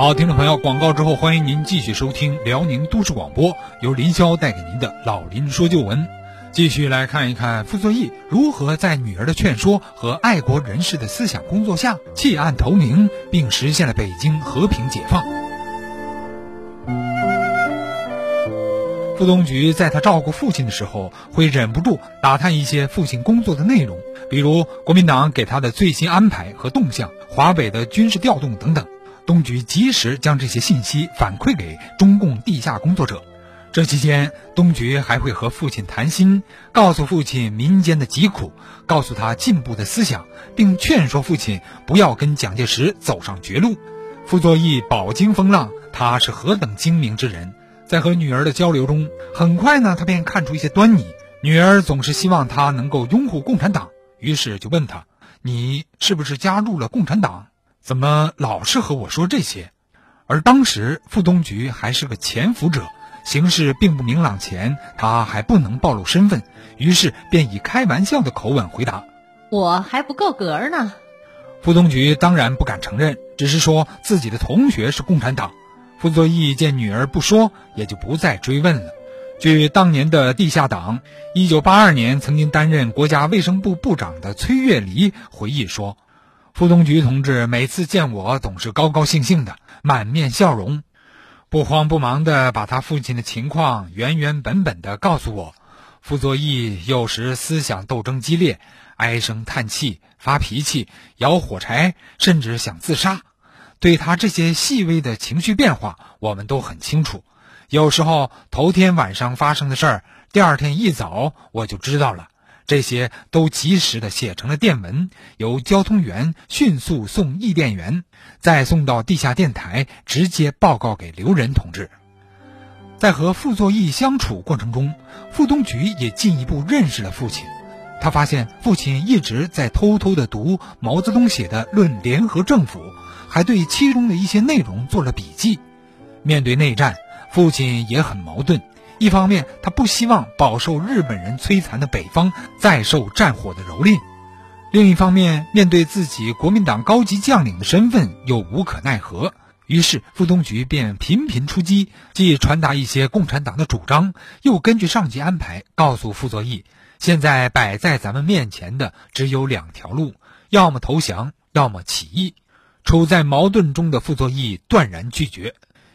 好，听众朋友，广告之后，欢迎您继续收听辽宁都市广播，由林霄带给您的老林说旧闻。继续来看一看傅作义如何在女儿的劝说和爱国人士的思想工作下弃暗投明，并实现了北京和平解放。傅东菊在他照顾父亲的时候，会忍不住打探一些父亲工作的内容，比如国民党给他的最新安排和动向、华北的军事调动等等。东菊及时将这些信息反馈给中共地下工作者。这期间，东菊还会和父亲谈心，告诉父亲民间的疾苦，告诉他进步的思想，并劝说父亲不要跟蒋介石走上绝路。傅作义饱经风浪，他是何等精明之人！在和女儿的交流中，很快呢，他便看出一些端倪。女儿总是希望他能够拥护共产党，于是就问他：“你是不是加入了共产党？”怎么老是和我说这些？而当时傅东菊还是个潜伏者，形势并不明朗前，他还不能暴露身份，于是便以开玩笑的口吻回答：“我还不够格呢。”傅东菊当然不敢承认，只是说自己的同学是共产党。傅作义见女儿不说，也就不再追问了。据当年的地下党，一九八二年曾经担任国家卫生部部长的崔月黎回忆说。傅东菊同志每次见我，总是高高兴兴的，满面笑容，不慌不忙地把他父亲的情况原原本本地告诉我。傅作义有时思想斗争激烈，唉声叹气，发脾气，摇火柴，甚至想自杀。对他这些细微的情绪变化，我们都很清楚。有时候头天晚上发生的事儿，第二天一早我就知道了。这些都及时的写成了电文，由交通员迅速送译电员，再送到地下电台，直接报告给刘仁同志。在和傅作义相处过程中，傅东菊也进一步认识了父亲。他发现父亲一直在偷偷的读毛泽东写的《论联合政府》，还对其中的一些内容做了笔记。面对内战，父亲也很矛盾。一方面，他不希望饱受日本人摧残的北方再受战火的蹂躏；另一方面，面对自己国民党高级将领的身份又无可奈何。于是，傅东菊便频频出击，既传达一些共产党的主张，又根据上级安排告诉傅作义：现在摆在咱们面前的只有两条路，要么投降，要么起义。处在矛盾中的傅作义断然拒绝。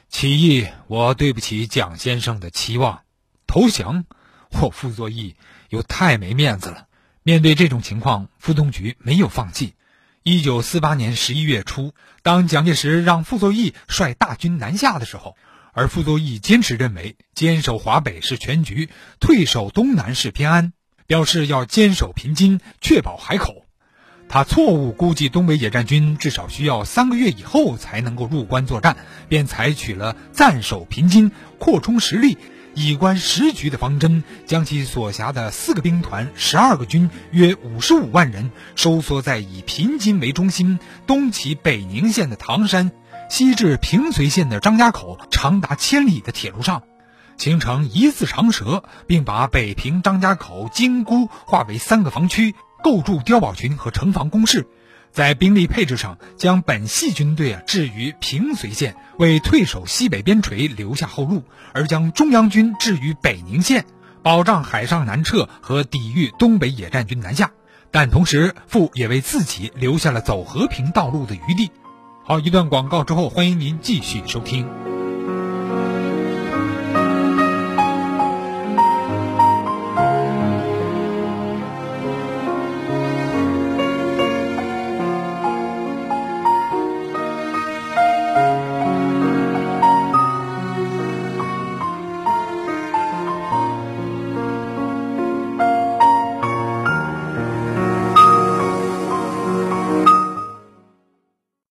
起义，我对不起蒋先生的期望；投降，我傅作义又太没面子了。面对这种情况，傅东菊没有放弃。一九四八年十一月初，当蒋介石让傅作义率大军南下的时候，而傅作义坚持认为坚守华北是全局，退守东南是偏安，表示要坚守平津，确保海口。他错误估计东北野战军至少需要三个月以后才能够入关作战，便采取了暂守平津、扩充实力、以观时局的方针，将其所辖的四个兵团、十二个军、约五十五万人收缩在以平津为中心、东起北宁县的唐山、西至平绥县的张家口长达千里的铁路上，形成一字长蛇，并把北平、张家口、金沽划为三个防区。构筑碉堡群和城防工事，在兵力配置上将本系军队啊置于平绥县，为退守西北边陲留下后路；而将中央军置于北宁县，保障海上南撤和抵御东北野战军南下。但同时，傅也为自己留下了走和平道路的余地。好，一段广告之后，欢迎您继续收听。